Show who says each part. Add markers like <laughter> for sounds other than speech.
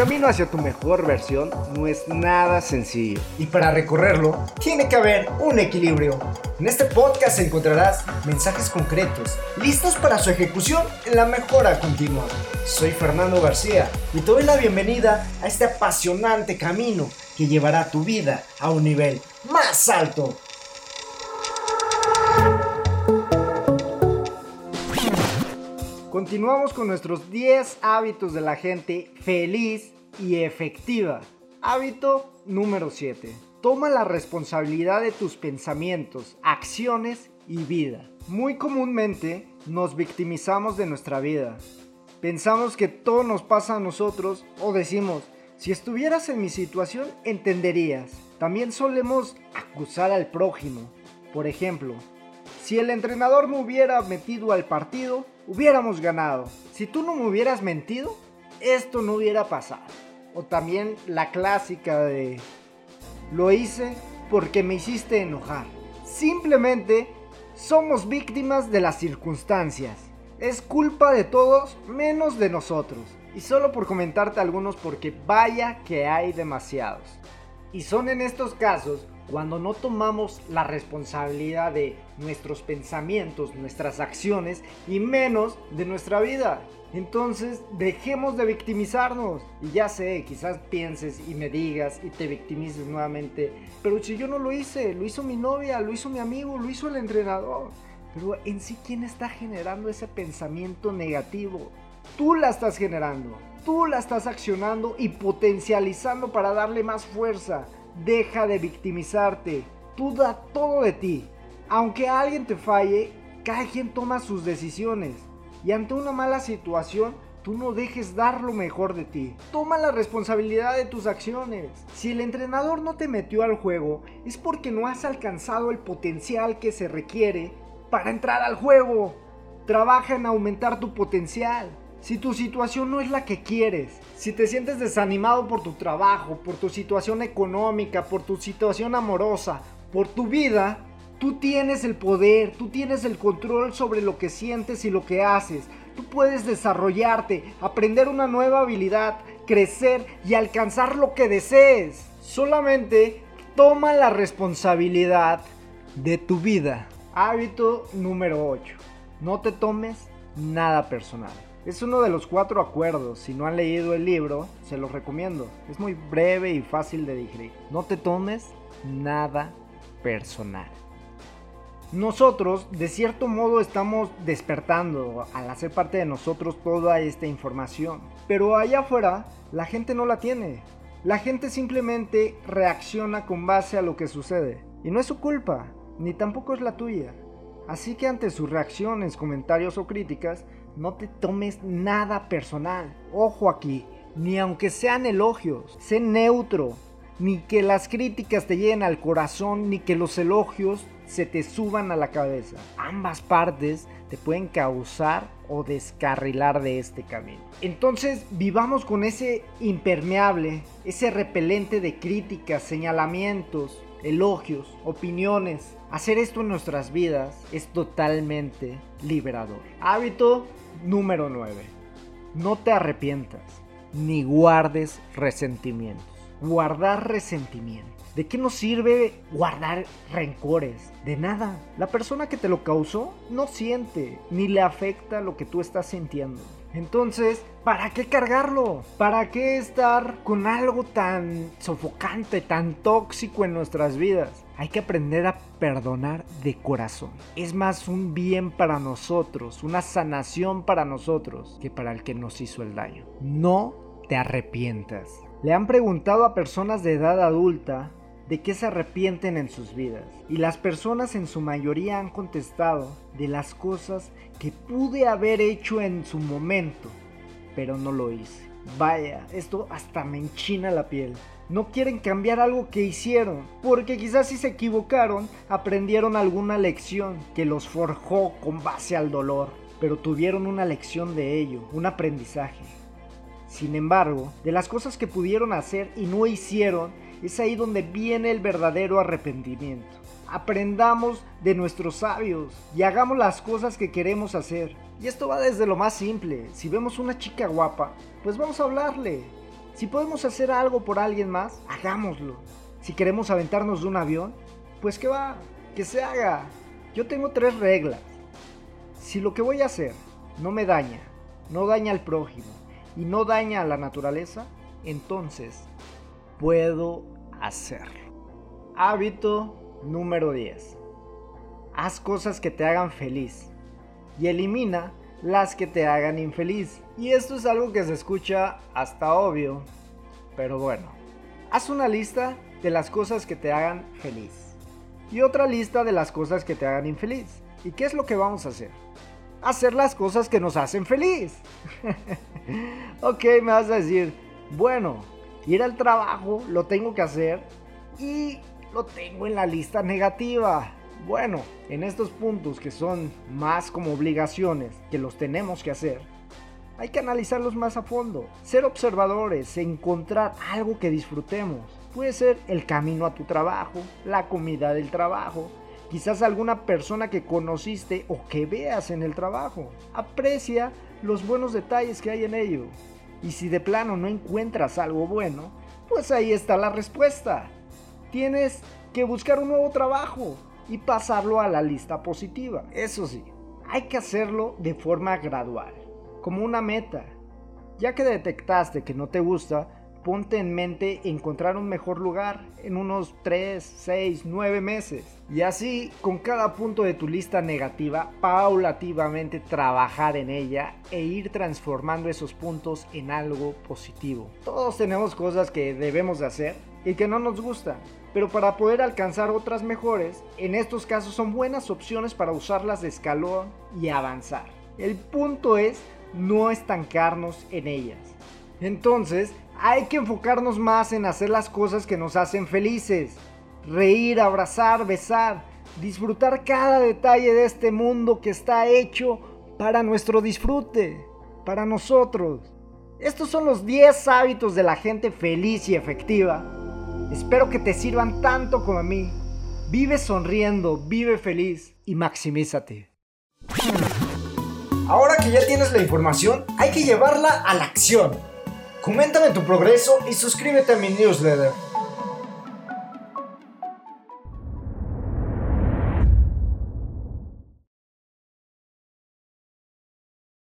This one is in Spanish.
Speaker 1: camino hacia tu mejor versión no es nada sencillo.
Speaker 2: Y para recorrerlo, tiene que haber un equilibrio. En este podcast encontrarás mensajes concretos, listos para su ejecución en la mejora continua. Soy Fernando García y te doy la bienvenida a este apasionante camino que llevará tu vida a un nivel más alto.
Speaker 1: Continuamos con nuestros 10 hábitos de la gente feliz y efectiva. Hábito número 7. Toma la responsabilidad de tus pensamientos, acciones y vida. Muy comúnmente nos victimizamos de nuestra vida. Pensamos que todo nos pasa a nosotros o decimos, si estuvieras en mi situación entenderías. También solemos acusar al prójimo. Por ejemplo, si el entrenador me hubiera metido al partido, hubiéramos ganado. Si tú no me hubieras mentido, esto no hubiera pasado. O también la clásica de, lo hice porque me hiciste enojar. Simplemente somos víctimas de las circunstancias. Es culpa de todos menos de nosotros. Y solo por comentarte algunos porque vaya que hay demasiados. Y son en estos casos cuando no tomamos la responsabilidad de nuestros pensamientos, nuestras acciones y menos de nuestra vida. Entonces dejemos de victimizarnos. Y ya sé, quizás pienses y me digas y te victimices nuevamente. Pero si yo no lo hice, lo hizo mi novia, lo hizo mi amigo, lo hizo el entrenador. Pero en sí, ¿quién está generando ese pensamiento negativo? Tú la estás generando. Tú la estás accionando y potencializando para darle más fuerza. Deja de victimizarte. Tú da todo de ti. Aunque alguien te falle, cada quien toma sus decisiones. Y ante una mala situación, tú no dejes dar lo mejor de ti. Toma la responsabilidad de tus acciones. Si el entrenador no te metió al juego, es porque no has alcanzado el potencial que se requiere para entrar al juego. Trabaja en aumentar tu potencial. Si tu situación no es la que quieres, si te sientes desanimado por tu trabajo, por tu situación económica, por tu situación amorosa, por tu vida, tú tienes el poder, tú tienes el control sobre lo que sientes y lo que haces. Tú puedes desarrollarte, aprender una nueva habilidad, crecer y alcanzar lo que desees. Solamente toma la responsabilidad de tu vida. Hábito número 8. No te tomes nada personal. Es uno de los cuatro acuerdos. Si no han leído el libro, se los recomiendo. Es muy breve y fácil de digerir. No te tomes nada personal. Nosotros, de cierto modo, estamos despertando al hacer parte de nosotros toda esta información. Pero allá afuera, la gente no la tiene. La gente simplemente reacciona con base a lo que sucede. Y no es su culpa, ni tampoco es la tuya. Así que ante sus reacciones, comentarios o críticas, no te tomes nada personal. Ojo aquí, ni aunque sean elogios, sé neutro. Ni que las críticas te lleguen al corazón, ni que los elogios se te suban a la cabeza. Ambas partes te pueden causar o descarrilar de este camino. Entonces vivamos con ese impermeable, ese repelente de críticas, señalamientos, elogios, opiniones. Hacer esto en nuestras vidas es totalmente liberador. Hábito número 9. No te arrepientas ni guardes resentimientos. Guardar resentimientos. ¿De qué nos sirve guardar rencores? De nada. La persona que te lo causó no siente ni le afecta lo que tú estás sintiendo. Entonces, ¿para qué cargarlo? ¿Para qué estar con algo tan sofocante, tan tóxico en nuestras vidas? Hay que aprender a perdonar de corazón. Es más un bien para nosotros, una sanación para nosotros, que para el que nos hizo el daño. No te arrepientas. Le han preguntado a personas de edad adulta de qué se arrepienten en sus vidas. Y las personas en su mayoría han contestado de las cosas que pude haber hecho en su momento, pero no lo hice. Vaya, esto hasta me enchina la piel. No quieren cambiar algo que hicieron, porque quizás si se equivocaron, aprendieron alguna lección que los forjó con base al dolor, pero tuvieron una lección de ello, un aprendizaje. Sin embargo, de las cosas que pudieron hacer y no hicieron, es ahí donde viene el verdadero arrepentimiento. Aprendamos de nuestros sabios y hagamos las cosas que queremos hacer. Y esto va desde lo más simple. Si vemos una chica guapa, pues vamos a hablarle. Si podemos hacer algo por alguien más, hagámoslo. Si queremos aventarnos de un avión, pues que va, que se haga. Yo tengo tres reglas. Si lo que voy a hacer no me daña, no daña al prójimo y no daña a la naturaleza, entonces puedo hacerlo. Hábito número 10. Haz cosas que te hagan feliz y elimina las que te hagan infeliz. Y esto es algo que se escucha hasta obvio, pero bueno. Haz una lista de las cosas que te hagan feliz y otra lista de las cosas que te hagan infeliz. ¿Y qué es lo que vamos a hacer? Hacer las cosas que nos hacen feliz. <laughs> ok, me vas a decir, bueno, ir al trabajo lo tengo que hacer y lo tengo en la lista negativa. Bueno, en estos puntos que son más como obligaciones que los tenemos que hacer, hay que analizarlos más a fondo, ser observadores, encontrar algo que disfrutemos. Puede ser el camino a tu trabajo, la comida del trabajo, quizás alguna persona que conociste o que veas en el trabajo. Aprecia los buenos detalles que hay en ello. Y si de plano no encuentras algo bueno, pues ahí está la respuesta. Tienes que buscar un nuevo trabajo y pasarlo a la lista positiva. Eso sí, hay que hacerlo de forma gradual, como una meta. Ya que detectaste que no te gusta, ponte en mente encontrar un mejor lugar en unos 3, 6, 9 meses. Y así, con cada punto de tu lista negativa, paulativamente trabajar en ella e ir transformando esos puntos en algo positivo. Todos tenemos cosas que debemos de hacer y que no nos gustan, pero para poder alcanzar otras mejores, en estos casos son buenas opciones para usarlas de escalón y avanzar. El punto es no estancarnos en ellas. Entonces, hay que enfocarnos más en hacer las cosas que nos hacen felices. Reír, abrazar, besar, disfrutar cada detalle de este mundo que está hecho para nuestro disfrute, para nosotros. Estos son los 10 hábitos de la gente feliz y efectiva. Espero que te sirvan tanto como a mí. Vive sonriendo, vive feliz y maximízate.
Speaker 2: Ahora que ya tienes la información, hay que llevarla a la acción. Coméntame tu progreso y suscríbete a mi newsletter.